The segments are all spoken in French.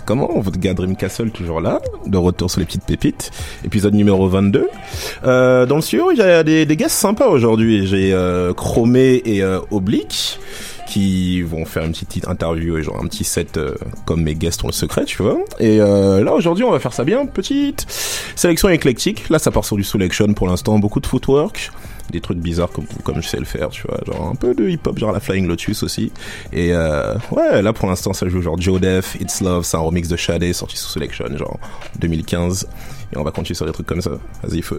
comment C'est comment Votre gars Dream Castle toujours là, de retour sur les petites pépites. Épisode numéro 22. Euh, dans le studio, il y a des, guests sympas aujourd'hui. J'ai euh, Chromé et euh, Oblique qui vont faire une petite interview et genre un petit set euh, comme mes guests ont le secret, tu vois. Et là aujourd'hui, on va faire ça bien, petite sélection éclectique. Là, ça part sur du selection pour l'instant, beaucoup de footwork, des trucs bizarres comme comme je sais le faire, tu vois, genre un peu de hip-hop, genre la Flying Lotus aussi. Et euh, ouais, là pour l'instant, ça joue genre Joe Def, It's Love, c'est un remix de Shadé sorti sous selection, genre 2015. Et on va continuer sur des trucs comme ça. Vas-y, feu.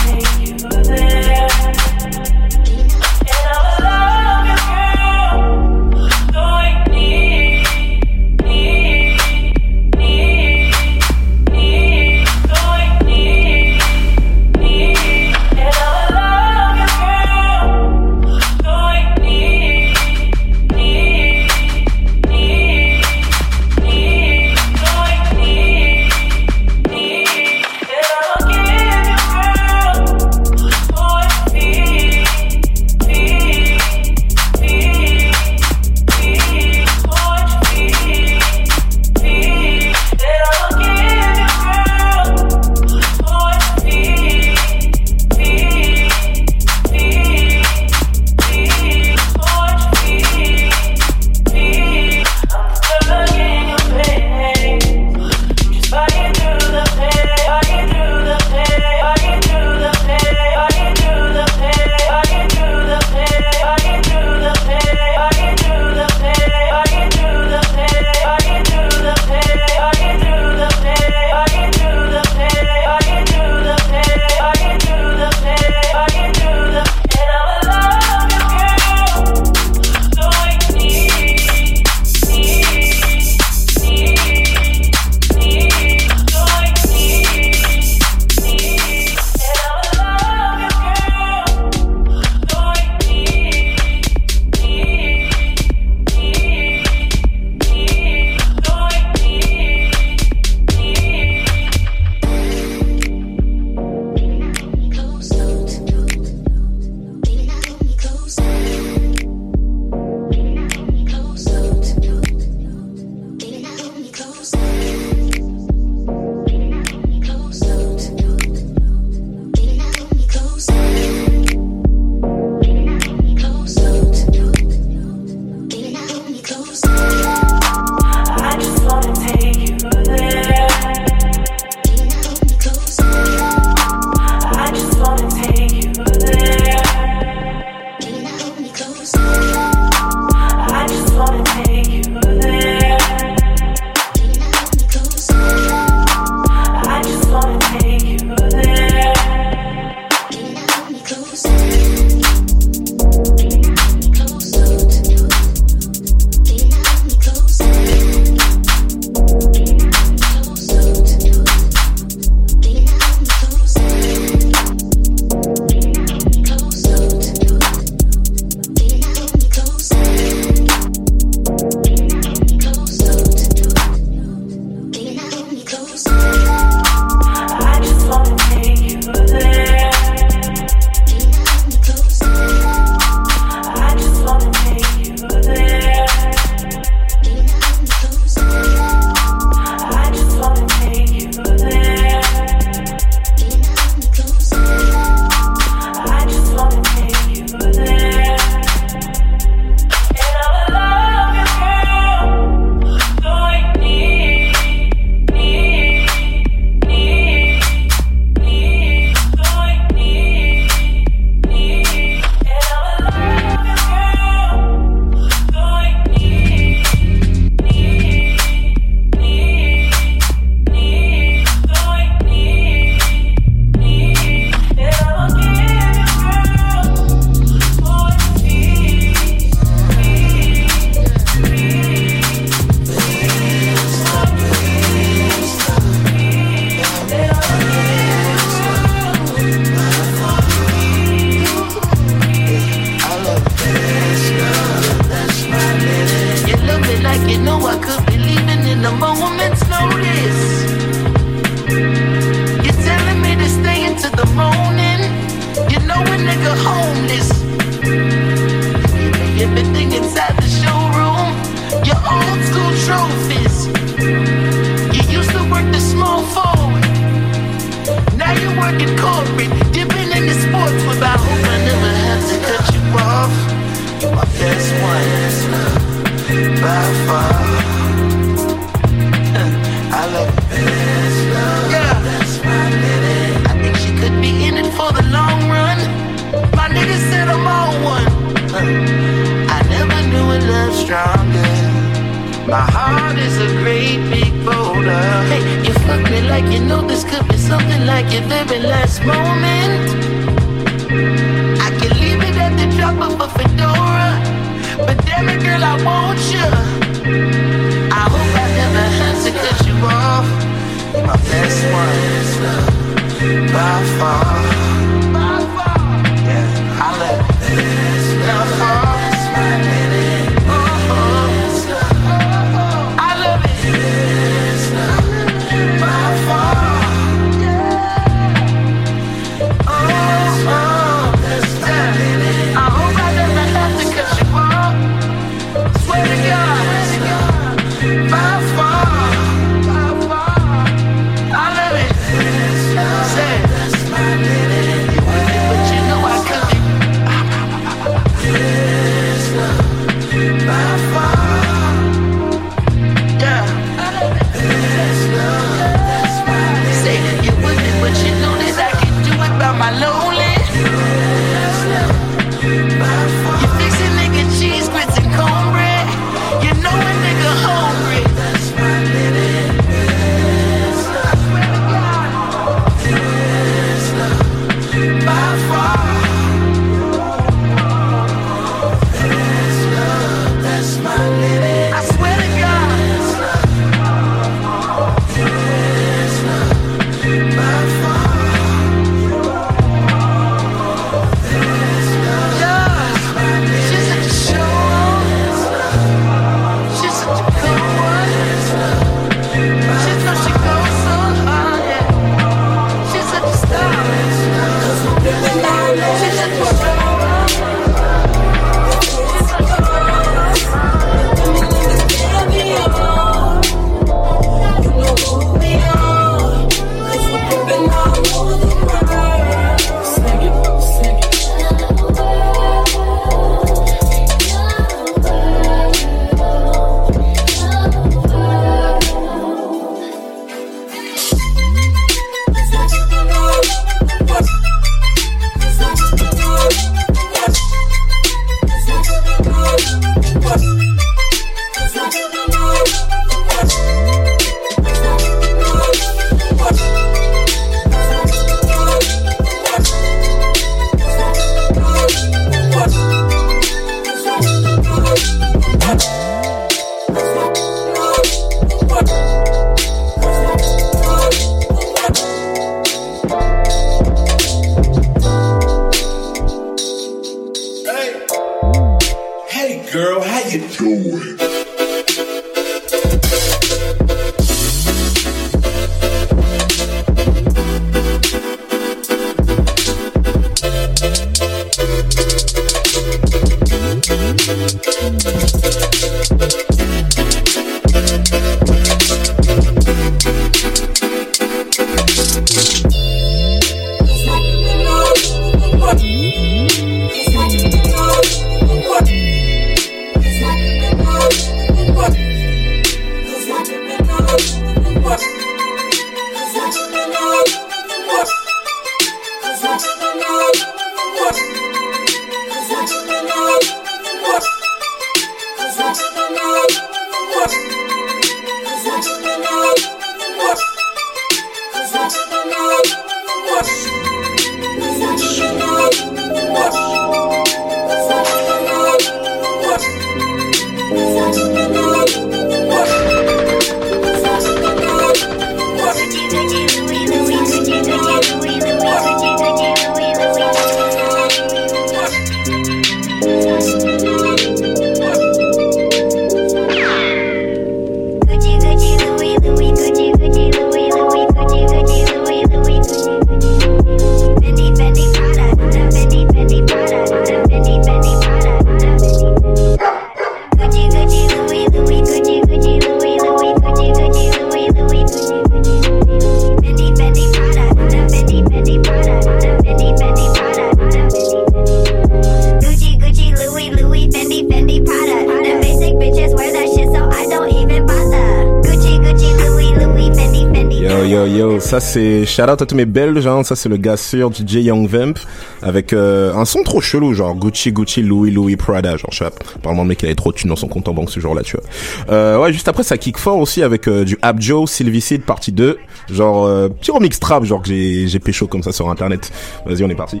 Shout out à tous mes belges, hein. ça c'est le gars sur DJ Young Vamp avec euh, un son trop chelou, genre Gucci Gucci Louis Louis Prada, genre je sais pas, apparemment le mec il avait trop de thunes dans son compte en banque ce jour-là, tu vois. Euh, ouais, juste après ça kick fort aussi avec euh, du Abjo, Sylvicide partie 2, genre euh, petit remix trap, genre que j'ai j'ai pécho comme ça sur internet. Vas-y, on est parti.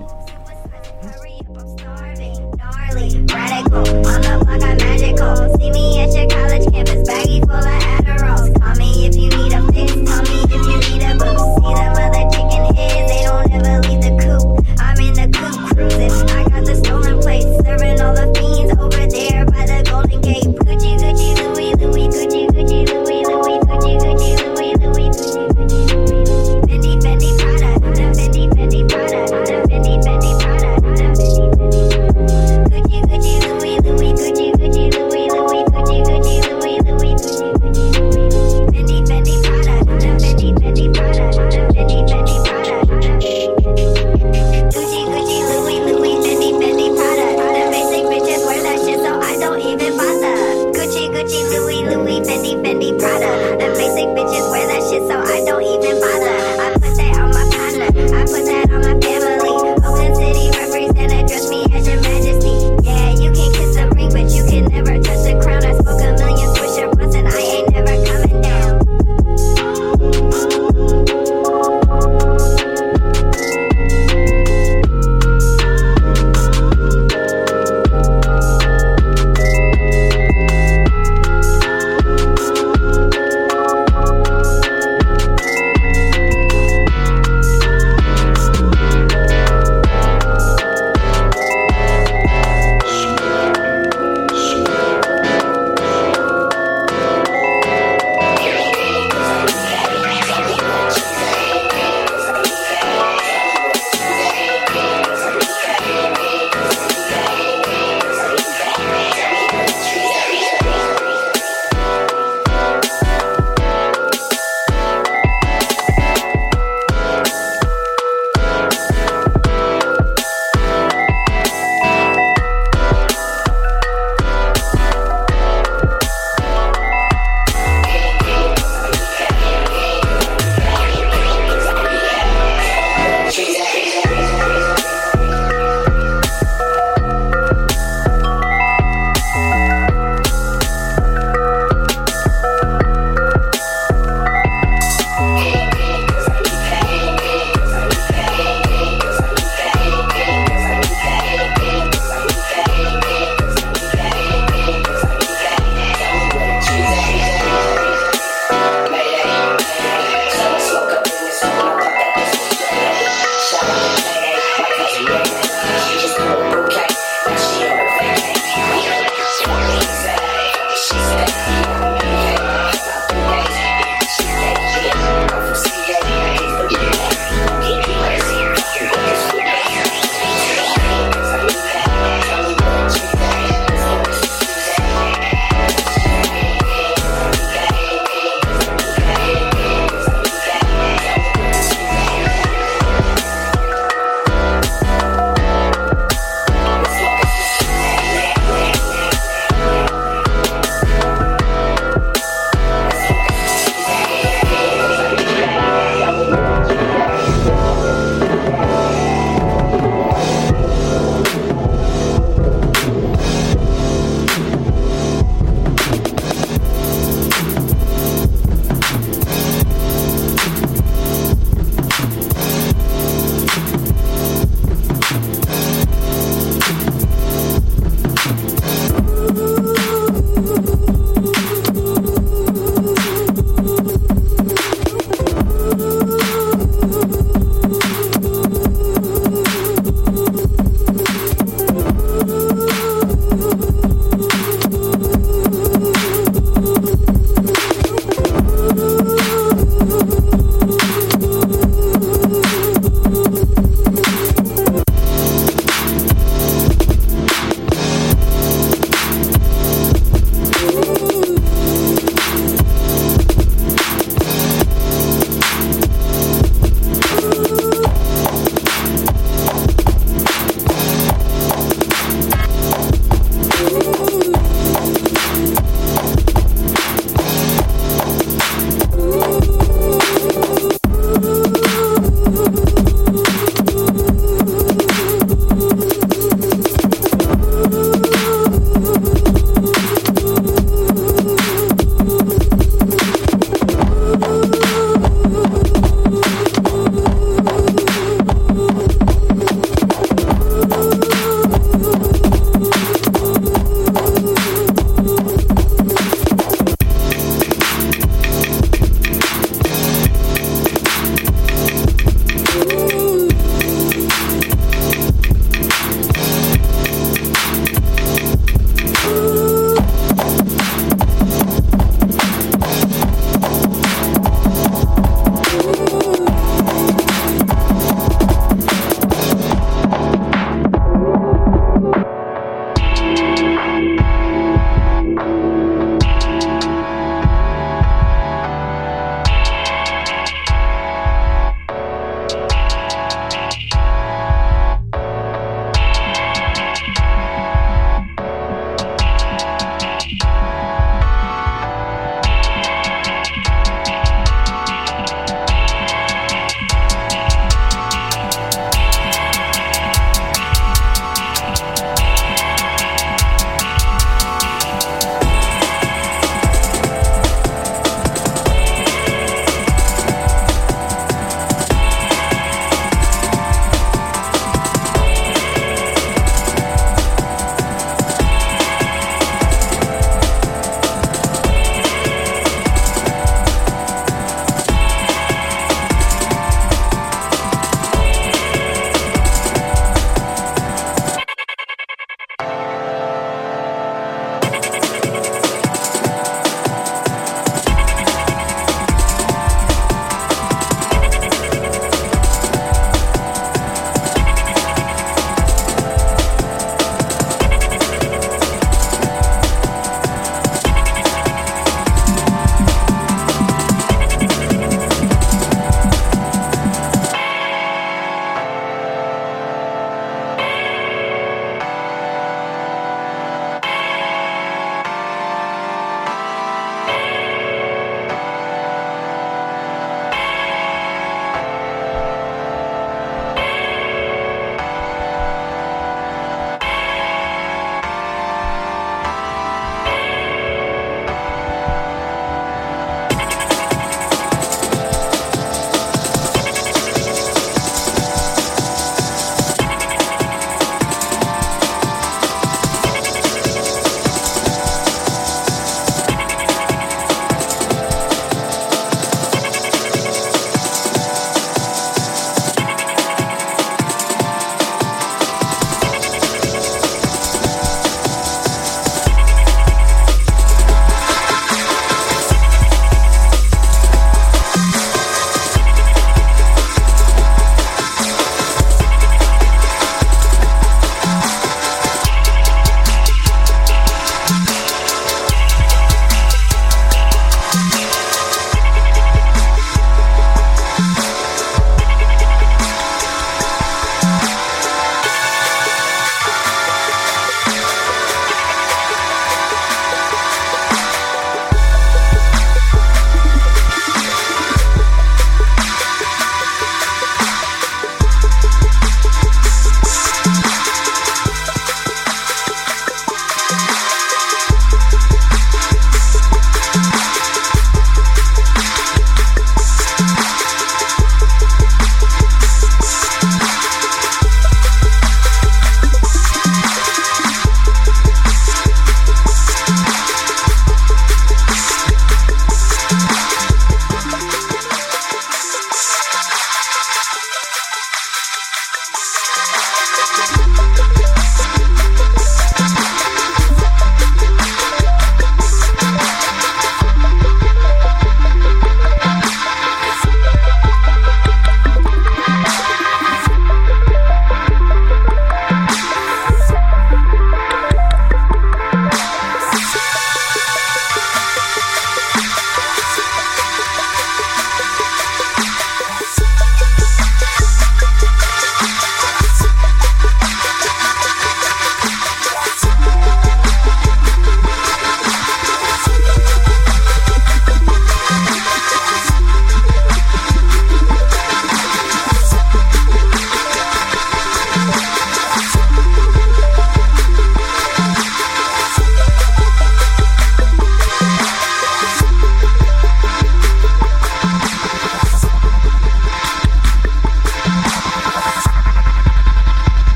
Call me if you need a me if you need a.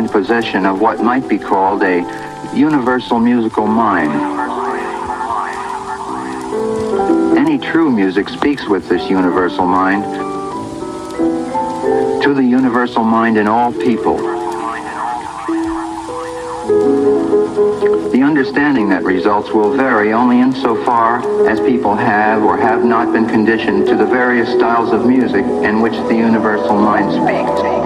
in possession of what might be called a universal musical mind. Any true music speaks with this universal mind to the universal mind in all people. The understanding that results will vary only insofar as people have or have not been conditioned to the various styles of music in which the universal mind speaks.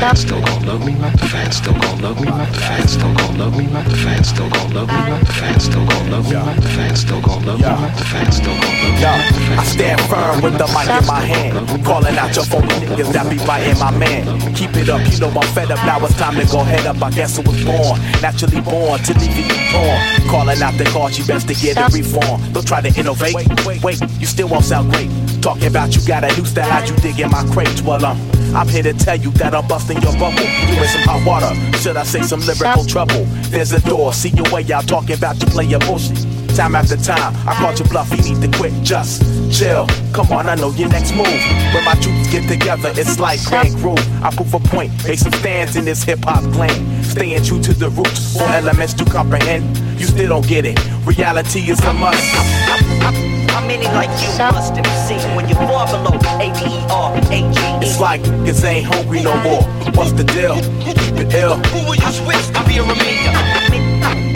Fans still gon' love me, the fans still gon' love me, the fans still gon' love me, the fans still gon' love me, the fans still gon' love me, me. The fans still gon' love me. The fans still gon' love me. I stand firm with the mic in my hand. Calling out your phony niggas that be biting my man. Keep it up, you know I'm fed up. Now it's time to go head up. I guess I was born, naturally born to leave you torn. Calling out the cause, you best to get a reform. Don't try to innovate. Wait, you still won't sound great. Talking about you got a new style, how'd you dig in my crates? Well, um, I'm here to tell you that I'm busting your bubble. You in some hot water, should I say some lyrical trouble? There's a door, see your way out, talking about you play your bullshit. Time after time, I caught you bluff, you need to quit, just chill. Come on, I know your next move. When my troops get together, it's like Grand Groove. I prove a point, make some stands in this hip hop clan. Staying true to the roots, four elements to comprehend. You still don't get it, reality is a must. How many like you must have seen when you're far below A-B-E-R-A-G-E? It's like niggas ain't hungry no more. What's the deal? Keep it ill. Who will you switch to be a remainder?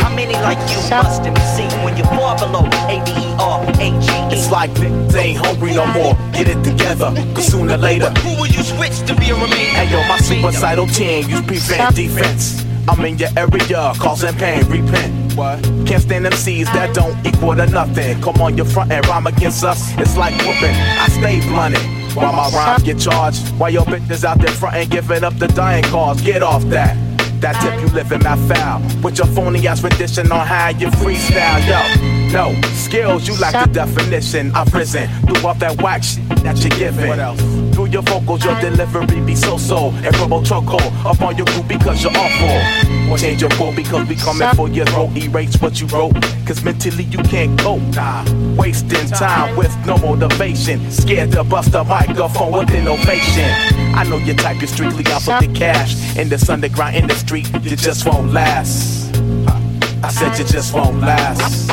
How many like you must have seen when you're far below A-B-E-R-A-G-E? It's like niggas ain't hungry no more. Get it together, cause sooner or later. Who will you switch to be a remainder? Hey yo, my suicidal team use prevent defense. I'm in your area, causing pain, repent. What? Can't stand them MCs that don't equal to nothing. Come on your front and rhyme against us, it's like whooping. I stay blunted. While my rhymes get charged, while your bitches out there front and giving up the dying cause, get off that. That tip you living my foul with your phony ass rendition on how you freestyle, yo. No skills, you lack the definition. I've risen through all that whack shit that you're giving. What else? Through your vocals, your delivery be so so and promo choco up on your group because you're awful. Change your quote because we coming for your throat. Erase what you wrote, cause mentally you can't cope. Nah, wasting time with no motivation. Scared to bust a microphone with innovation. I know your type, you're strictly out for the cash. In this underground industry, you just won't last. I said you just won't last.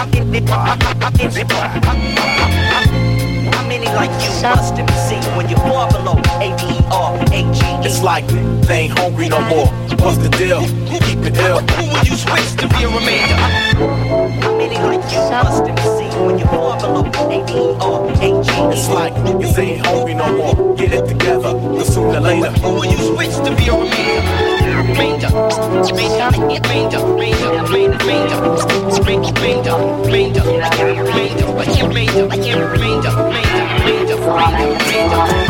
How many like you must have seen when you're far below A-B-E-R-A-G-E? It's like they ain't hungry no more. What's the deal? Keep it ill. Who will you switch to be a remainder? How many like you must have seen when you A-D-R-A-G. It's like niggas ain't hungry no more. Get it together, the sooner later. Who will you switch to be on me? Ranger, Ranger, Ranger, Ranger, Ranger, Ranger, Ranger, Ranger, Ranger, Ranger, Ranger, Ranger, Ranger, Ranger, Ranger, Ranger, Ranger, Ranger, Ranger,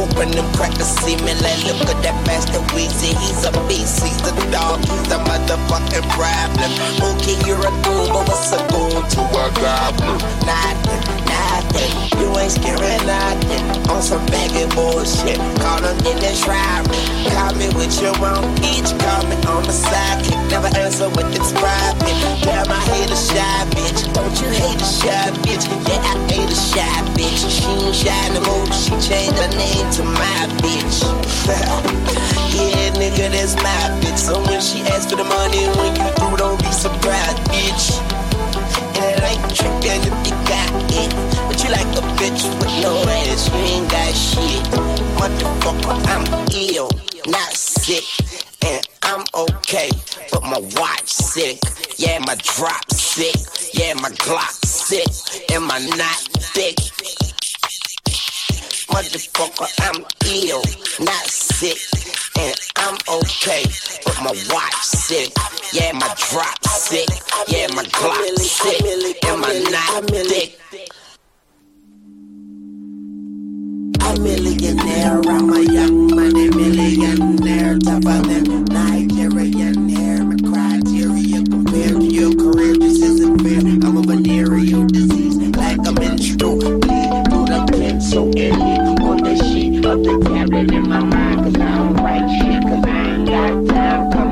Hoping them crackers see me. Like, look at that bastard Weezy. He's a beast. He's the dog. He's the motherfucking problem. Okay, you're a goon, but what's a goon to a goblin? Nothing, You ain't scaring nothing. On some baggy bullshit. Caught him in the trap. Call me with your own each. Call me on the sidekick. Never answer with it's private. Damn, I hate a shy bitch. Don't you hate a shy bitch? Yeah, I hate a shy bitch. She ain't shy no more. She changed her name to my bitch. yeah, nigga, that's my bitch. So when she asks for the money, when you through, don't be surprised, bitch. Ain't if you got it. But you like a bitch with no ass, you ain't got shit. Motherfucker, I'm ill, not sick. And I'm okay, but my watch sick. Yeah, my drop sick. Yeah, my Glock sick. And my not thick. Motherfucker, I'm ill, not sick. And I'm okay, but my watch sick. Yeah, my drop sick. Yeah, my Glock sick. And my not thick. A millionaire, I'm a young money millionaire, tougher than Nigerian hair. My criteria compared to your career just isn't fair. I'm a venereal disease, like a menstrual bleed through the pencil and on the sheet of the tablet in my mind have come.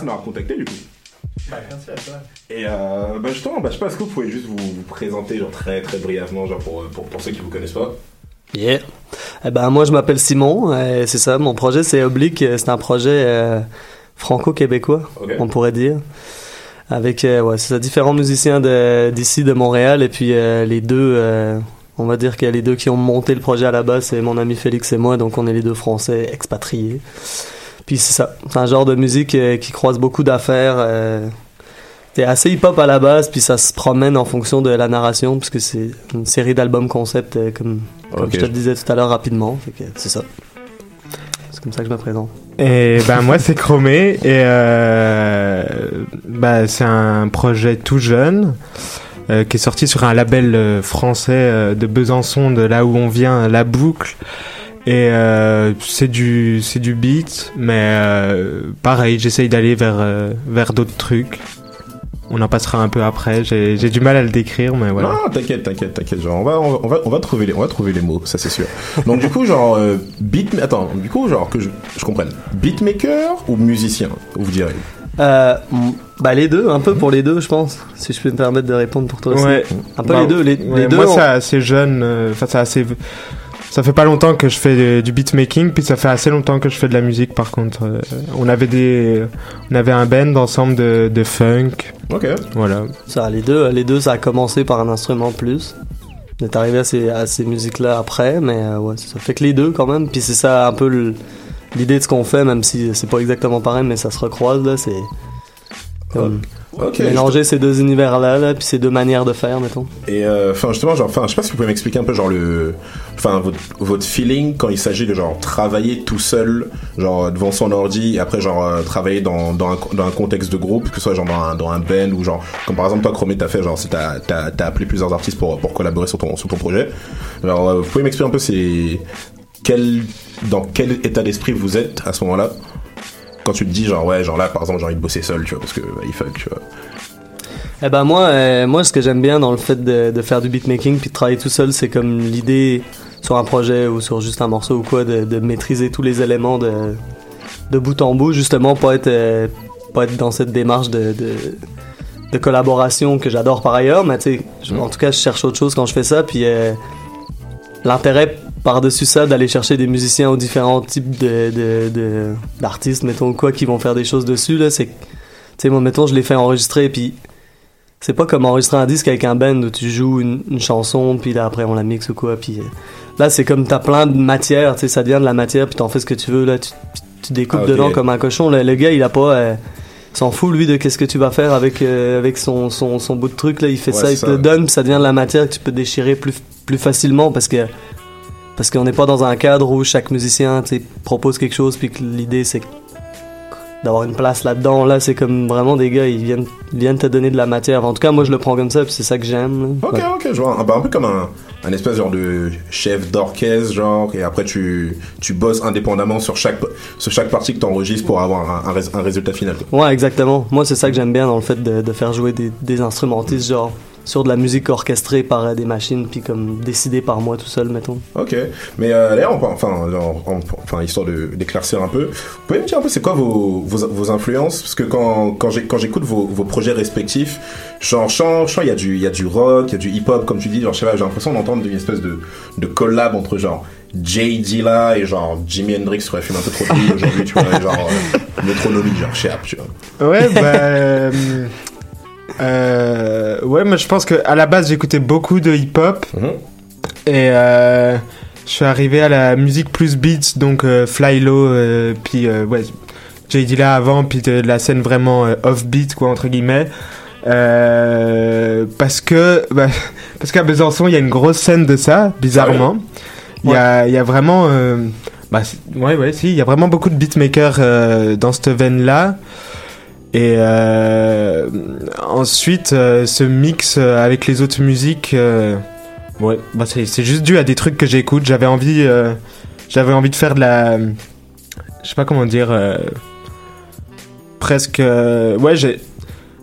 De m'avoir contacté du coup. Bah, merci à toi. Et euh, bah justement, bah, je sais pas, est-ce que vous pouvez juste vous, vous présenter genre très très brièvement, genre pour, pour, pour ceux qui vous connaissent pas? Yeah. Eh ben, moi, je m'appelle Simon. et c'est ça, mon projet, c'est Oblique. C'est un projet euh, franco-québécois, on pourrait dire. Avec, euh, ouais, c'est ça, différents musiciens de- d'ici, de, Montréal. Et puis, euh, les deux, euh, on va dire qu'il y a les deux qui ont monté le projet à la base. C'est mon ami Félix et moi. Donc, on est les deux Français expatriés. Puis, c'est ça. C'est un genre de musique euh, qui croise beaucoup d'affaires. euh, c'est assez hip-hop à la base, puis ça se promène en fonction de la narration, puisque c'est une série d'albums concept, euh, comme, je te le disais tout à l'heure rapidement. Fait que c'est ça. C'est comme ça que je me présente. Et ben moi c'est Chromé et euh, bah, c'est un projet tout jeune euh, qui est sorti sur un label euh, français euh, de Besançon de là où on vient La Boucle et euh, c'est du c'est du beat mais euh, pareil j'essaye d'aller vers euh, vers d'autres trucs on en passera un peu après j'ai j'ai du mal à le décrire mais voilà Non, t'inquiète, t'inquiète, t'inquiète. Genre, on va, on va, on va, trouver les, on va trouver les mots, ça c'est sûr. Donc du coup, genre, euh, beat, attends, du coup, genre que je, je comprenne, beatmaker ou musicien, vous direz? Euh, bah les deux, un peu pour les deux, je pense. Si je peux me permettre de répondre pour toi aussi. Ouais. Un peu Bah, les deux. Les, ouais, les deux. Moi, on- c'est assez jeune. euh, Enfin, c'est assez. Ça fait pas longtemps que je fais de- du beatmaking, puis ça fait assez longtemps que je fais de la musique. Par contre, Euh, on avait des, on avait un band ensemble de, de funk. Ok. Voilà. Ça, les deux, les deux, ça a commencé par un instrument plus. On est arrivé à ces, à ces musiques-là après, mais euh, ouais, ça fait que les deux quand même. Puis c'est ça un peu l'idée de ce qu'on fait, même si c'est pas exactement pareil, mais ça se recroise là. C'est comme Mélanger ces deux univers-là, là, puis ces deux manières de faire, mettons. Et euh, enfin justement, genre, enfin, je sais pas si vous pouvez m'expliquer un peu genre le, enfin votre, votre feeling quand il s'agit de genre travailler tout seul, genre devant son ordi, et après genre euh, travailler dans dans un, dans un contexte de groupe, que ce soit genre dans un, dans un band ou genre comme par exemple toi Chromé t'as fait genre t'as t'as appelé plusieurs artistes pour pour collaborer sur ton sur ton projet. Alors euh, vous pouvez m'expliquer un peu c'est quel dans quel état d'esprit vous êtes à ce moment-là? Quand tu te dis genre ouais genre là par exemple j'ai envie de bosser seul tu vois parce que bah, il fuck tu vois. Eh ben moi, euh, moi ce que j'aime bien dans le fait de, de faire du beatmaking puis de travailler tout seul, c'est comme l'idée sur un projet ou sur juste un morceau ou quoi de, de maîtriser tous les éléments de, de bout en bout, justement pas être euh, pas être dans cette démarche de, de, collaboration que j'adore par ailleurs, mais tu sais, je- en tout cas je cherche autre chose quand je fais ça puis euh, l'intérêt par-dessus ça d'aller chercher des musiciens aux différents types de, d'artistes, mettons quoi, qui vont faire des choses dessus là, c'est tu sais moi mettons je les fais enregistrer puis c'est pas comme enregistrer un disque avec un band où tu joues une, une chanson puis là après on la mixe ou quoi puis euh, là c'est comme t'as plein de matière tu sais ça devient de la matière puis t'en fais ce que tu veux là tu, tu découpes Ah, dedans comme un cochon le, le gars il a pas euh, s'en fout lui de qu'est-ce que tu vas faire avec euh, avec son, son, son bout de truc là il fait Ouais, ça il c'est te ça. le donne puis ça devient de la matière que tu peux déchirer plus plus facilement parce que parce qu'on n'est pas dans un cadre où chaque musicien propose quelque chose puis que l'idée c'est d'avoir une place là-dedans. Là, c'est comme vraiment des gars, ils viennent, ils viennent te donner de la matière. En tout cas, moi, je le prends comme ça, puis c'est ça que j'aime. Ok, Ouais. ok, je vois. Un, bah, un peu comme un, un espèce genre de chef d'orchestre, genre, et après tu, tu bosses indépendamment sur chaque, sur chaque partie que tu enregistres pour avoir un, un, rés- un résultat final. Ouais, exactement. Moi, c'est ça que j'aime bien dans le fait de, de faire jouer des, des instrumentistes, genre sur de la musique orchestrée par euh, des machines, puis comme décidée par moi tout seul, mettons. Ok, mais euh, d'ailleurs, on- enfin, en- en- enfin, histoire de d'éclaircir un peu, vous pouvez me dire un peu c'est quoi vos, vos, vos influences? Parce que quand, quand j'ai- quand j'écoute vos, vos projets respectifs, genre, je sens, je sens, il y a du, il y a du rock, il y a du hip-hop, comme tu dis, genre, je sais pas, j'ai l'impression d'entendre une espèce de, de collab entre genre Jay Dilla et genre Jimi Hendrix qui aurait fumé un peu trop aujourd'hui, tu vois, et genre euh, Metronomie, genre chez App, tu vois. Ouais, bah. Euh, ouais, moi je pense que à la base j'écoutais beaucoup de hip-hop. Et euh, je suis arrivé à la musique plus beats, donc euh, Fly Low, euh, puis euh, ouais, Jay Dilla avant, puis de la scène vraiment euh, off-beat, quoi, entre guillemets. Euh, parce que bah, parce qu'à Besançon il y a une grosse scène de ça bizarrement. Il y a il y a vraiment euh, bah, ouais ouais si il y a vraiment beaucoup de beatmakers euh, dans cette veine là et euh, ensuite euh, ce mix euh, avec les autres musiques ouais bah c'est juste dû à des trucs que j'écoute. J'avais envie j'avais envie de faire de la je sais pas comment dire presque ouais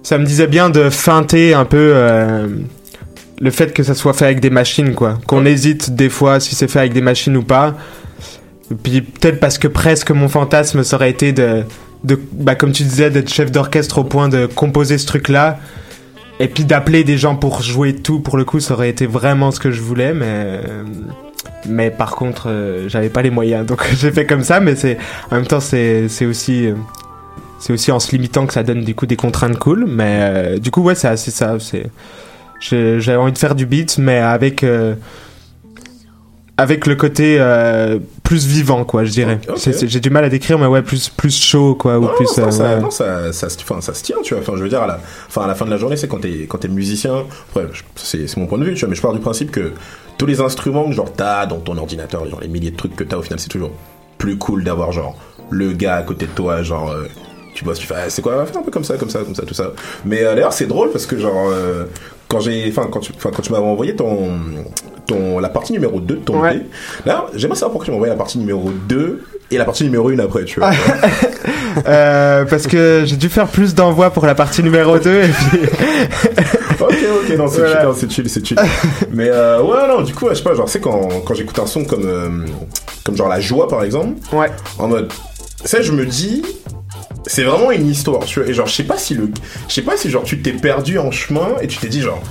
ça me disait bien de feinter un peu le fait que ça soit fait avec des machines quoi. Qu'on hésite des fois si c'est fait avec des machines ou pas. Et puis peut-être parce que presque mon fantasme ça aurait été de de bah, comme tu disais, d'être chef d'orchestre au point de composer ce truc-là. Et puis d'appeler des gens pour jouer tout, pour le coup, ça aurait été vraiment ce que je voulais, mais. euh, Mais par contre, euh, j'avais pas les moyens, donc j'ai fait comme ça. Mais c'est en même temps, c'est aussi euh, c'est aussi en se limitant que ça donne du coup des contraintes cool. Mais euh, du coup, ouais, c'est assez ça. J'avais envie de faire du beat, mais avec avec le côté euh, plus vivant, quoi, je dirais. J'ai du mal à décrire, mais ouais, plus plus chaud, quoi, ou Non, plus. non, euh, ça, ouais. non, ça, ça, enfin, ça se tient, tu vois. Enfin, je veux dire, à la, enfin, à la fin de la journée, c'est quand t'es, quand t'es musicien. C'est, mon point de vue, tu vois. Mais je pars du principe que tous les instruments que genre t'as dans ton ordinateur, genre les milliers de trucs que t'as, au final, c'est toujours plus cool d'avoir genre le gars à côté de toi, genre. euh, tu bosses, tu fais, ah, c'est quoi, un peu comme ça, comme ça, comme ça, tout ça. Mais euh, d'ailleurs, c'est drôle parce que genre, euh, quand j'ai, enfin, quand tu, quand tu m'avais envoyé ton, ton, la partie numéro 2 de ton Ouais. Là, j'aimerais savoir pourquoi tu m'as envoyé la partie numéro 2 et la partie numéro 1 après, tu vois. Euh, parce que j'ai dû faire plus d'envois pour la partie numéro 2 et puis ok, ok, non, c'est Voilà. chill, c'est chill. Mais euh, ouais, non, du coup, je sais pas, genre, c'est quand, quand j'écoute un son comme, euh, comme genre La Joie, par exemple, ouais. en mode, ça, je me dis, c'est vraiment une histoire, tu vois, et genre, je sais pas si le, je sais pas si genre, tu t'es perdu en chemin et tu t'es dit, genre,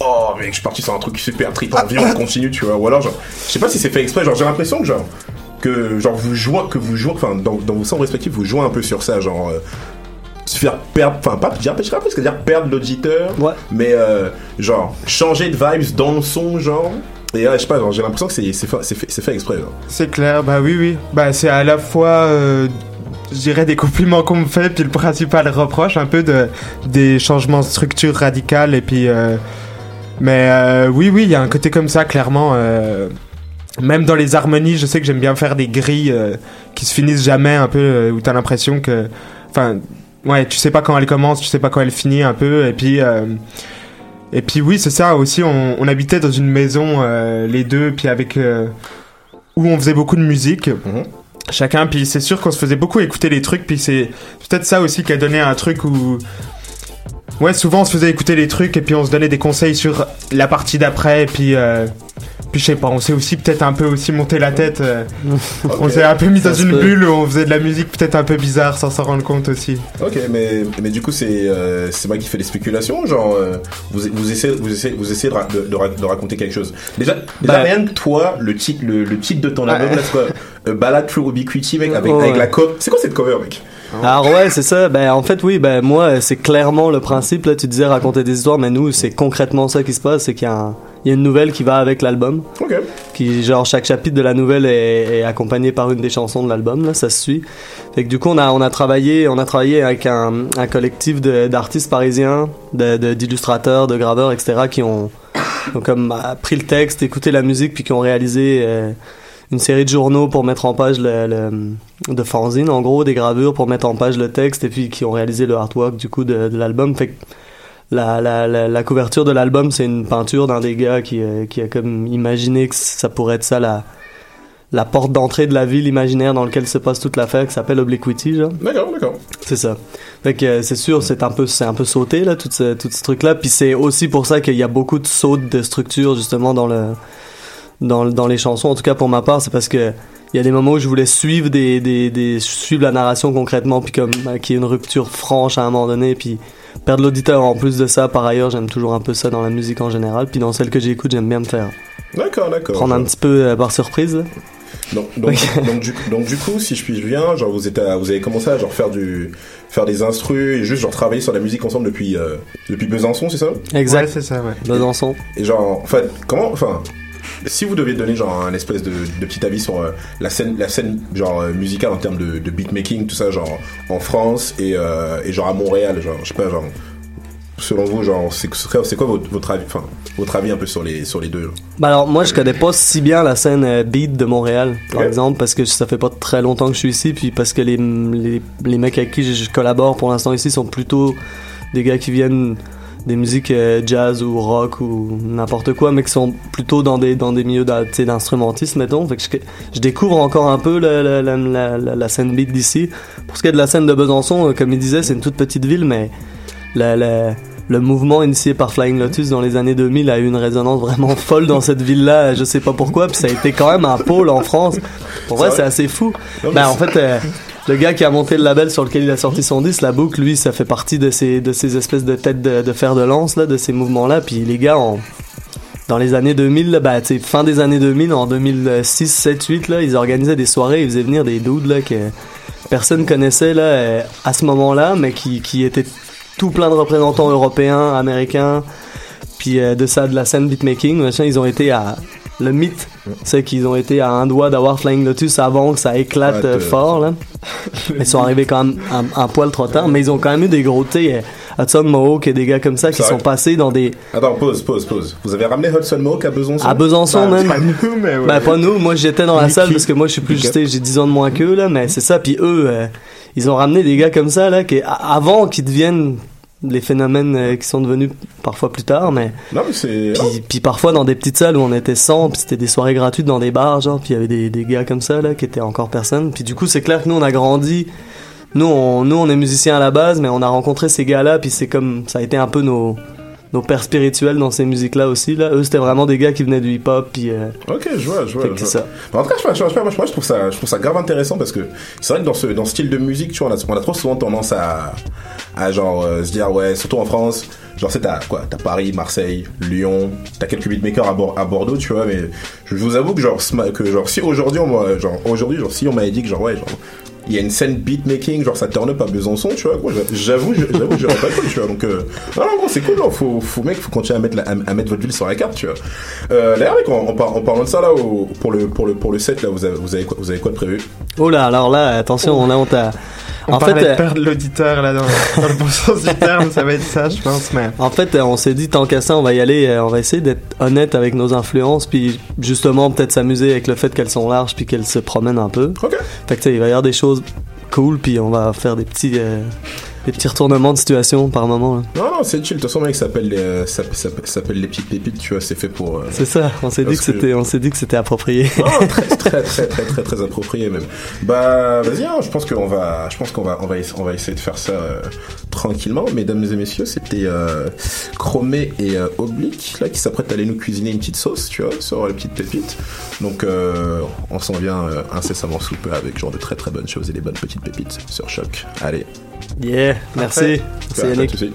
oh, mec, je suis parti sur un truc super trippant, viens, on continue, tu vois, ou alors, genre, je sais pas si c'est fait exprès, genre, j'ai l'impression que, genre, que, genre, vous jouez, que vous jouez, enfin, dans, dans vos sons respectifs, vous jouez un peu sur ça, genre, euh, se faire perdre, enfin pas dire je dirais presque dire perdre l'auditeur, mais euh, genre changer de vibes dans le son, genre. Et ouais, je sais pas, genre, j'ai l'impression que c'est c'est fait, c'est fait, exprès. Genre. c'est clair, bah oui, oui. Bah c'est à la fois, euh, je dirais, des compliments qu'on me fait, puis le principal reproche, un peu de des changements de structure radicales, et puis. euh, mais euh, oui, oui, il y a un côté comme ça, clairement. euh, même dans les harmonies, je sais que j'aime bien faire des grilles euh, qui se finissent jamais, un peu, euh, où t'as l'impression que. Enfin, ouais, tu sais pas quand elle commence, tu sais pas quand elle finit, un peu, et puis. euh, et puis oui, c'est ça aussi, on, on habitait dans une maison, les deux, puis avec... où on faisait beaucoup de musique, chacun, puis c'est sûr qu'on se faisait beaucoup écouter les trucs, puis c'est peut-être ça aussi qui a donné un truc où... Ouais, souvent on se faisait écouter les trucs, et puis on se donnait des conseils sur la partie d'après, et puis... euh, puis je sais pas, on s'est aussi peut-être un peu aussi monté la tête. euh, On s'est un peu mis Ça dans une peut. bulle où on faisait de la musique peut-être un peu bizarre sans s'en rendre compte aussi. Ok, mais, mais du coup, c'est euh, c'est moi qui fais des spéculations, genre, euh, vous, vous, essayez, vous, essayez, vous essayez de, ra- de, de ra- de raconter quelque chose. Déjà, déjà Bah. rien que toi, le titre, le, le titre de ton album, là, c'est quoi A Ballad Through Ubiquity, mec, avec, Ouais. avec la cover. C'est quoi cette cover, mec? Alors ouais, c'est ça. Ben en fait oui, ben moi c'est clairement le principe. Là, tu disais raconter des histoires, mais nous c'est concrètement ça qui se passe, c'est qu'il y a, un- il y a une nouvelle qui va avec l'album. Ok. Qui genre chaque chapitre de la nouvelle est, est accompagné par une des chansons de l'album. Là, ça se suit. Fait que du coup on a on a travaillé on a travaillé avec un, un collectif de- d'artistes parisiens, de- de- d'illustrateurs, de, graveurs, etc. qui ont, ont comme euh, pris le texte, écouté la musique, puis qui ont réalisé. euh, une série de journaux pour mettre en page le, le- de fanzine en gros des gravures pour mettre en page le texte et puis qui ont réalisé le artwork du coup de, de l'album fait que la, la, la, la couverture de l'album c'est une peinture d'un des gars qui, euh, qui a comme imaginé que ça pourrait être ça la la porte d'entrée de la ville imaginaire dans laquelle se passe toute l'affaire qui s'appelle Obliquity genre D'accord, d'accord. c'est ça. Fait que euh, c'est sûr, c'est un peu, c'est un peu sauté là, tout ce, tout ce truc-là. Puis c'est aussi pour ça qu'il y a beaucoup de sautes de structure justement dans le, dans, dans les chansons. En tout cas pour ma part, c'est parce que il y a des moments où je voulais suivre des, des, des suivre la narration concrètement, puis comme euh, qu'il y ait une rupture franche à un moment donné, puis perdre l'auditeur. En plus de ça, par ailleurs, j'aime toujours un peu ça dans la musique en général. Puis dans celle que j'écoute, j'aime bien me faire D'accord, d'accord. prendre un petit peu euh, par surprise. là. Donc, donc, donc, du, donc du coup, si je puis bien, genre vous êtes à- vous avez commencé à genre faire du faire des instrus et juste genre travailler sur la musique ensemble depuis euh, depuis Besançon, c'est ça? Exact. Ouais, c'est ça, ouais. Besançon. Et genre, en fait, comment, enfin, si vous deviez donner genre un espèce de, de petit avis sur euh, la scène, la scène genre euh, musicale en termes de, de beatmaking, tout ça, genre en France et, euh, et genre à Montréal, genre, je sais pas, genre, selon vous, genre, c'est quoi votre, votre avis, enfin, votre avis un peu sur les sur les deux. Bah alors moi je connais pas si bien la scène euh, beat de Montréal par Ouais. exemple parce que ça fait pas très longtemps que je suis ici puis parce que les, les, les mecs avec qui je, je collabore pour l'instant ici sont plutôt des gars qui viennent des musiques euh, jazz ou rock ou n'importe quoi mais qui sont plutôt dans des dans des milieux d'in- tu sais, d'instrumentistes mettons fait que je, je découvre encore un peu la, la, la, la, la- la scène beat d'ici pour ce qui est de la scène de Besançon euh, comme il disait c'est une toute petite ville mais le mouvement initié par Flying Lotus dans les années 2000 a eu une résonance vraiment folle dans cette ville-là. Je sais pas pourquoi, puis ça a été quand même un pôle en France. Pour vrai, C'est assez fou. Non, Ben, en fait, euh, le gars qui a monté le label sur lequel il a sorti son disque, la boucle, lui, ça fait partie de ces, de ces espèces de têtes de, fer de lance, là, de ces mouvements-là. Puis les gars, ont- dans les années 2000, là, bah, fin des années 2000, en 2006, 7, 8, là, ils organisaient des soirées, ils faisaient venir des dudes, là, que personne connaissait, là, à ce moment-là, mais qui, qui étaient tout plein de représentants européens, américains, puis euh, de ça, de la scène beatmaking, machin, ils ont été à le mythe, c'est qu'ils ont été à un doigt d'avoir Flying Lotus avant que ça éclate Ouais, euh, fort, là. Ils sont arrivés quand même un, un poil trop tard, mais ils ont quand même eu des gros, sais, euh, Hudson Mohawk et des gars comme ça qui sont vrai. passés dans des, Attends, pause, pause, pause. Vous avez ramené Hudson Mohawk à Besançon? À Besançon Bah, même. pas nous, mais ouais. Ben pas nous, moi j'étais dans la salle parce que moi je suis plus, j'ai 10 ans de moins qu'eux là, mais c'est ça. Puis eux, euh, ils ont ramené des gars comme ça là, qui avant qu'ils deviennent les phénomènes euh, qui sont devenus parfois plus tard, mais Non, mais c'est. puis, puis parfois dans des petites salles où on était 100, puis c'était des soirées gratuites dans des bars, genre, puis il y avait des, des gars comme ça là qui étaient encore personne. Puis du coup c'est clair que nous on a grandi. Nous on, nous on est musiciens à la base, mais on a rencontré ces gars-là, puis c'est comme ça a été un peu nos nos pères spirituels dans ces musiques-là aussi là. Eux c'était vraiment des gars qui venaient du hip-hop, puis euh, Ok, je vois, je vois. C'est ça. En tout cas, je, moi, je- moi, je trouve ça, je trouve ça grave intéressant parce que c'est vrai que dans ce, dans ce style de musique, tu vois, on a, on a trop souvent tendance à, à genre euh, se dire ouais, surtout en France, genre c'est t'as quoi, t'as Paris, Marseille, Lyon, t'as quelques beatmakers à, à Bordeaux, tu vois, mais je vous avoue que genre, que genre si aujourd'hui, on genre aujourd'hui, genre si on m'avait dit que genre ouais, genre il y a une scène beatmaking, genre ça turn up à Besançon, tu vois, quoi, j'avoue, j'avoue, j'aurais pas cru, tu vois, donc, euh, non, non, gros, c'est cool, non, faut, faut, mec, faut continuer à mettre, la- à, à mettre votre ville sur la carte, tu vois. Euh, d'ailleurs, mec, en, en, par- en parlant de ça, là, au- pour le, pour le, pour le set, là, vous avez, vous avez quoi, vous avez quoi de prévu? Oh là, alors là, attention, là on t'a. On en parlait fait, de perdre l'auditeur là dans, dans le bon sens du terme, ça va être ça, je pense. Mais en fait, euh, on s'est dit tant qu'à ça, on va y aller, euh, on va essayer d'être honnête avec nos influences, puis justement peut-être s'amuser avec le fait qu'elles sont larges, puis qu'elles se promènent un peu. Ok. Fait que tu sais, il va y avoir des choses cool, puis on va faire des petits, euh, des petits retournements de situation par moment. là. Non, non, c'est chill. De toute façon, mec, ça s'appelle les, euh, ça, ça- ça s'appelle les petites pépites, tu vois, c'est fait pour. euh, C'est ça. On s'est dit que c'était, on s'est dit que c'était approprié. Non, très, très, très, très, très, très approprié même. Bah, vas-y, hein, je pense qu'on va, je pense qu'on va, on va, essa- on va essayer de faire ça euh, tranquillement. Mesdames et messieurs, c'était euh, Chromé et euh, Oblique là qui s'apprêtent à aller nous cuisiner une petite sauce, tu vois, sur les petites pépites. Donc, euh, on s'en vient euh, incessamment sous peu avec genre de très très bonnes choses et des bonnes petites pépites sur choc. Allez. Yeah, merci. Merci de Yannick.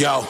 Yo,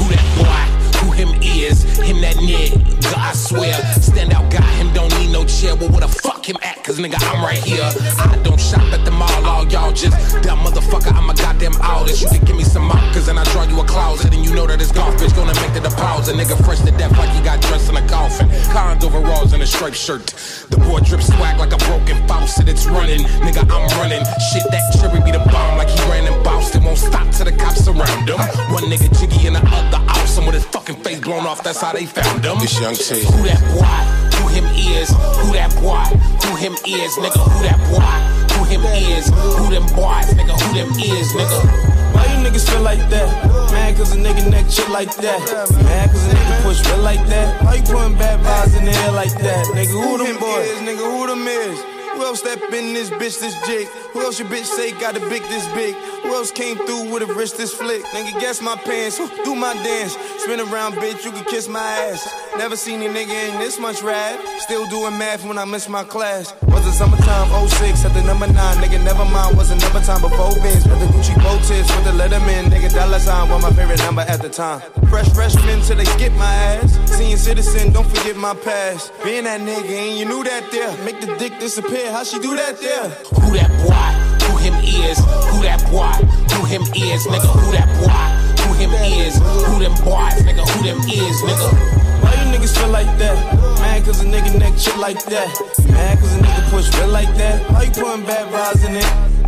who that boy? Who him is? Him that nigga, I swear. Stand out guy, him don't need no chair. Well, where the fuck him at? Cause nigga, I'm right here. I don't shop at the mall, all y'all just dumb motherfucker. I'm a goddamn artist. You can give me some markers and I draw you a closet. And you know that this golf bitch gonna make the deposit. Nigga fresh to death like he got dressed in a coffin. Cons overalls and a striped shirt. The boy drip swag like a broken faucet. It's running. Nigga, I'm running. Shit, that cherry be the bomb like he ran in Boston. Won't stop till the cops surround him. One nigga jiggy and the other awesome with his fucking face blown off. That's how they found him. This young T. Who that boy? Who him is? Who that boy? Who him is? Nigga, who that boy? Who him is? Who them boys? Nigga, who them is? Nigga. Why you niggas feel like that? Man, cause a nigga neck shit like that. Man, cause a nigga push real like that. Why you putting bad vibes in the air like that? Nigga, who them boys? Is, nigga, who them is? Who else step in this bitch this jig? Who else your bitch say got a big this big? Who else came through with a wrist this flick? Nigga, guess my pants, do my dance. Spin around, bitch, you can kiss my ass. Never seen a nigga in this much rap. Still doing math when I miss my class. Was it summertime 06 at the number 9? Nigga, never mind, was another time before Vince. With the Gucci bow tips, with the Letterman. Nigga, dollar sign was my favorite number at the time. Fresh freshman till they skip my ass. Seeing citizen, don't forget my past. Being that nigga, and you knew that there. Make the dick disappear, how she do that there? Who that boy? Who him is? Who that boy? Who him is? Nigga, who that boy? Who him is? Who them boys? Nigga, who them is? Nigga. Why you niggas feel like that? Man, cause a nigga neck shit like that. Man, cause a nigga push real like that. Why you putting bad vibes in it?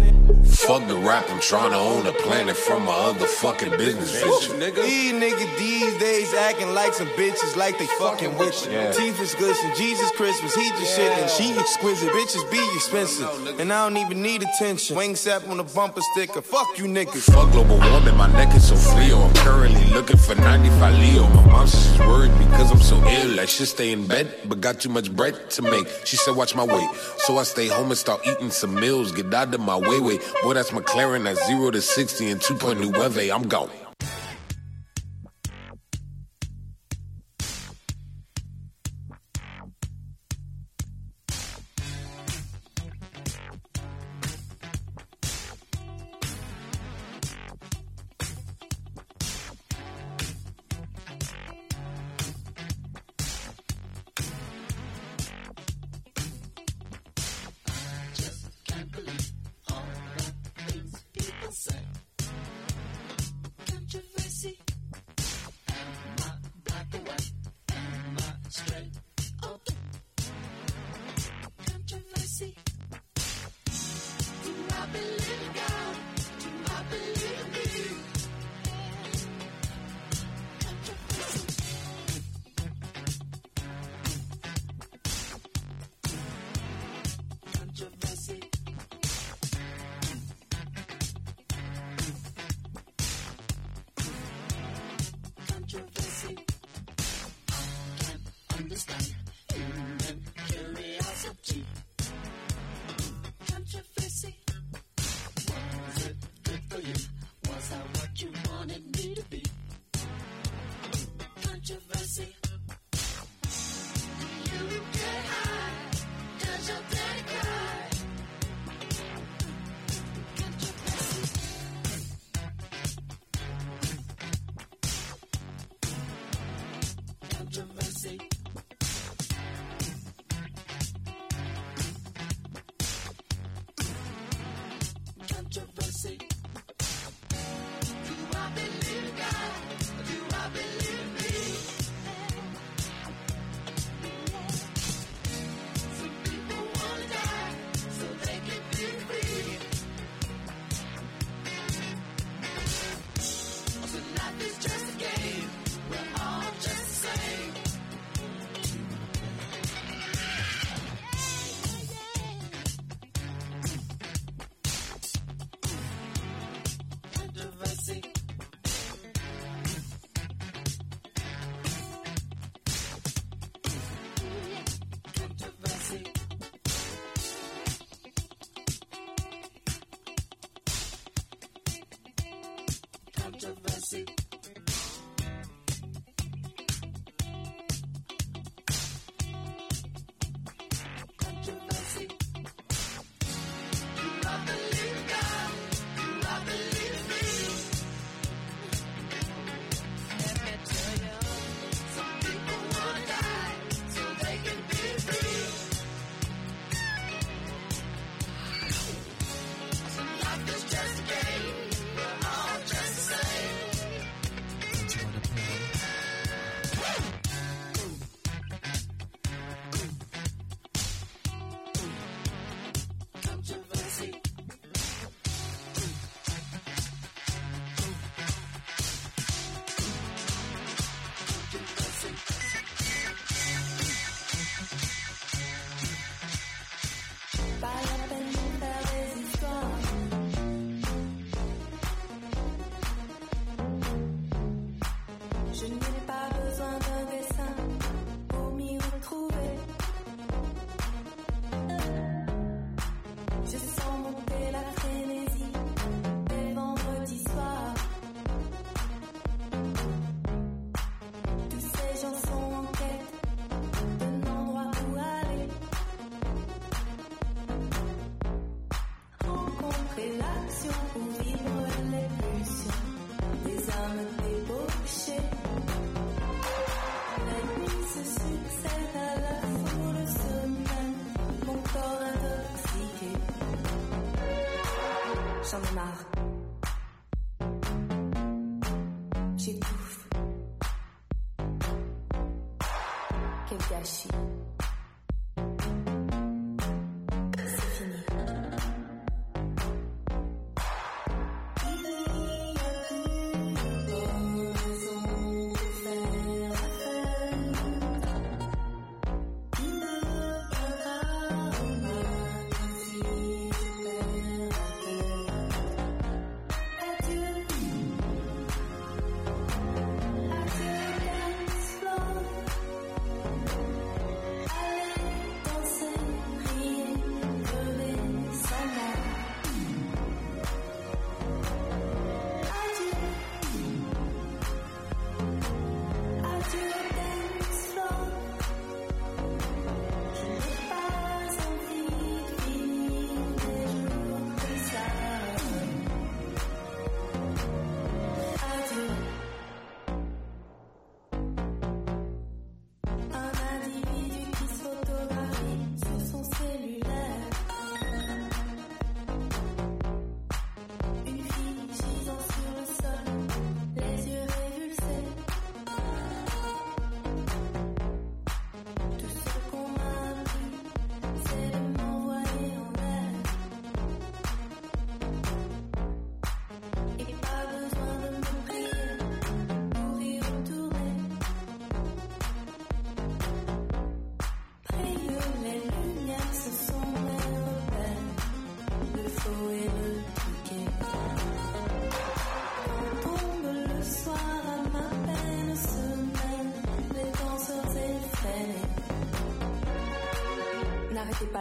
Fuck the rap, I'm trying to own a planet from my other fucking business vision. These niggas these days acting like some bitches like they fucking witches. Yeah. Teeth is glisten, Jesus Christmas, he just shit and she exquisite. Bitches be expensive, and I don't even need attention. Wing sap on a bumper sticker, fuck you niggas. Fuck global warming, my neck is so Leo. I'm currently looking for 95 Leo. My mom's just worried because I'm so ill. I should stay in bed, but got too much bread to make. She said, watch my weight. So I stay home and start eating some meals. Get out of my way, way. Boy, that's McLaren. That's 0 to 60 and 2.9. I'm gone. j'en ai marre.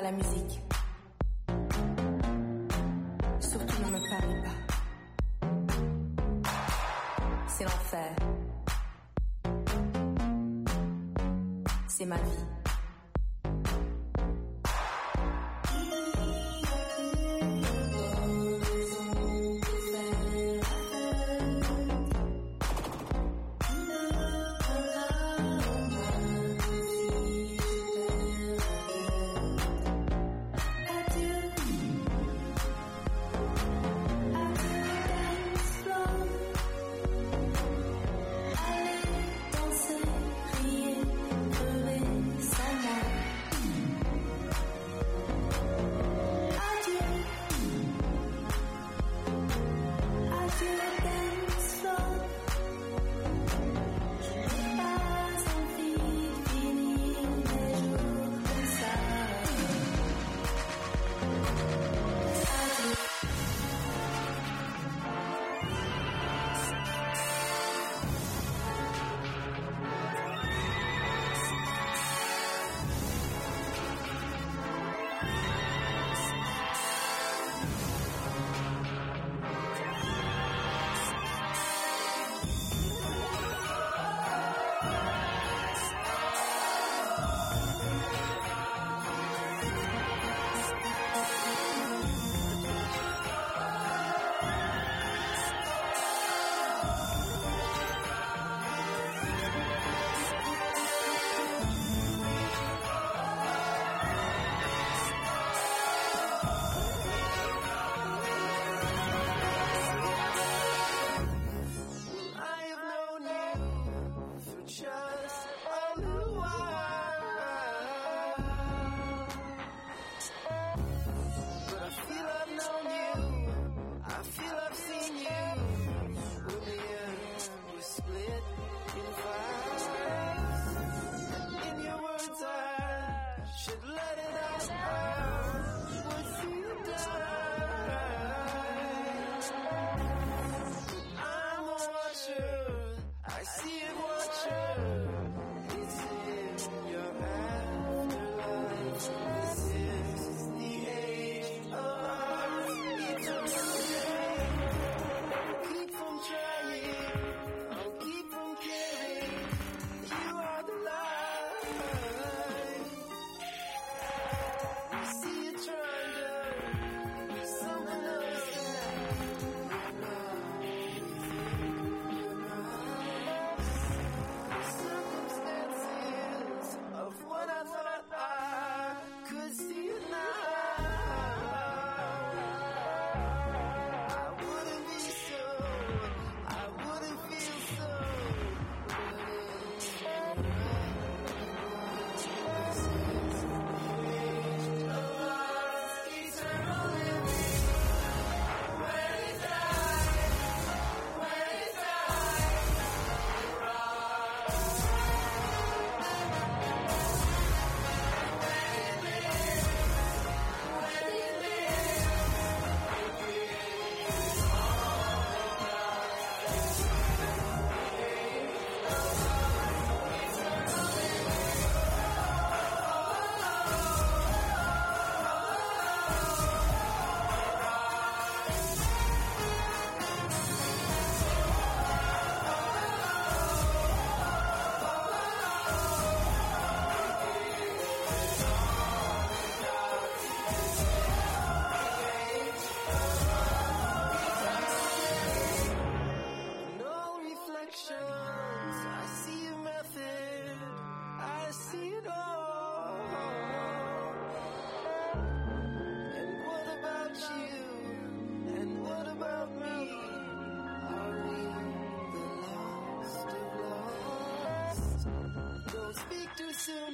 la musique. Surtout ne me parlez pas. C'est l'enfer. C'est ma vie. Speak too soon,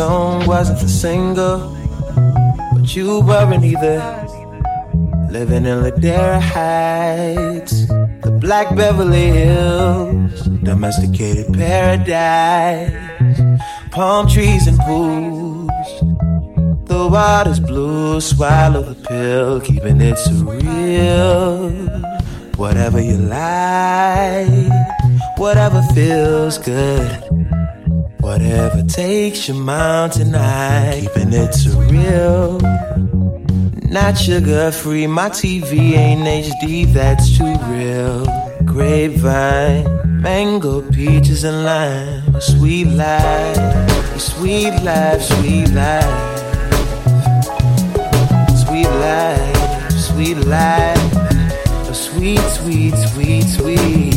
song wasn't the single, but you weren't either. Living in Ladera Heights, the Black Beverly Hills, domesticated paradise, palm trees and pools. The water's blue, swallow the pill, keeping it surreal. Whatever you like, whatever feels good. Whatever takes your mountain high, keeping it surreal. Not sugar free, my TV ain't HD, that's too real. Grapevine, mango, peaches, and lime. Sweet life, sweet life, sweet life. Sweet life, sweet life. A sweet, sweet, sweet, sweet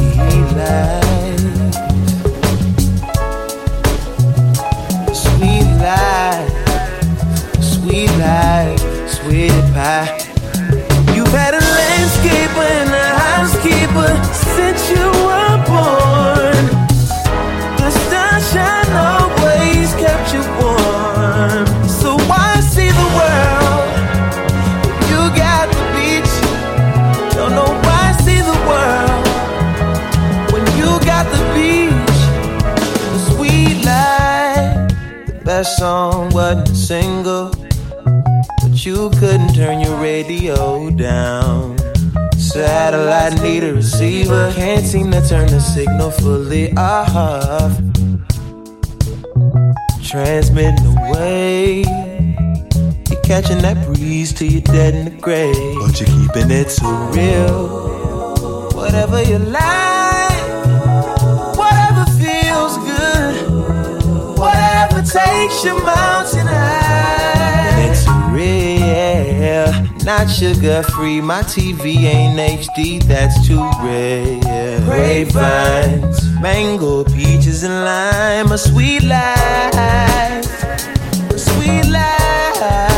life. Life, sweet life, sweet pie. You've had a landscaper and a housekeeper since you were born. Best song wasn't a single, but you couldn't turn your radio down. Satellite need a receiver, can't seem to turn the signal fully off. Transmitting away, you're catching that breeze till you're dead in the grave, but you're keeping it so real. Whatever you like, takes your mountain high. It's real, not sugar free. My TV ain't HD, that's too rare. Grapevines, mango, peaches, and lime. A sweet life, a sweet life.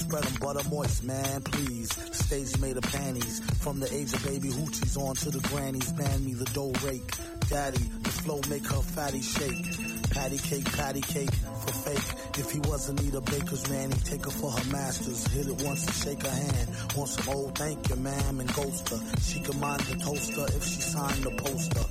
Spread 'em butter moist, man. Please. Stage made of panties. From the age of baby hoochies on to the grannies. Man me the dough rake. Daddy, the flow make her fatty shake. Patty cake, patty cake for fake. If he wasn't need baker's man, he'd take her for her masters. Hit it once and shake her hand. Want some old thank you, ma'am, and ghost her. She can mind the toaster if she signed the poster.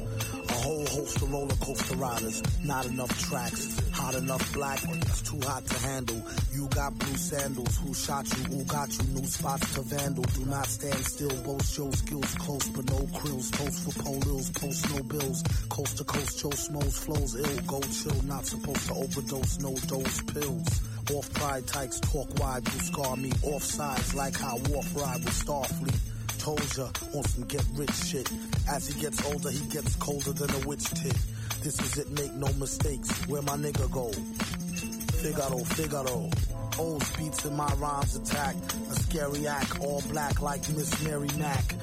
A whole host of roller coaster riders. Not enough tracks. Hot enough black. That's too hot to handle. You got blue sandals. Who shot you? Who got you? New spots to vandal. Do not stand still. Both show skills close, but no krills. Toast for polils. Post no bills. Coast to coast. Joe Smoes flows ill. Go chill. Not supposed to overdose. No dose pills. Off pride tykes. Talk wide. You scar me. Off sides like how Wharf ride with Starfleet. Told ya, on some get rich shit. As he gets older, he gets colder than a witch tit. This is it, make no mistakes. Where my nigga go? Figaro, Figaro. Old beats in my rhymes attack. A scary act, all black like Miss Mary Mack.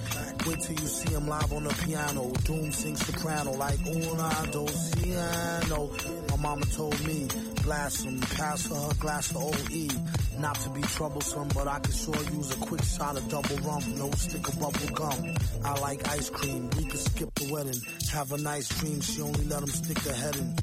Wait till you see him live on the piano. Doom sings soprano like una dos piano. My mama told me, blast him, pass her her glass to OE. Not to be troublesome, but I can sure use a quick shot of double rum. No stick of bubble gum. I like ice cream. We could skip the wedding. Have a nice dream. She only let him stick her head in.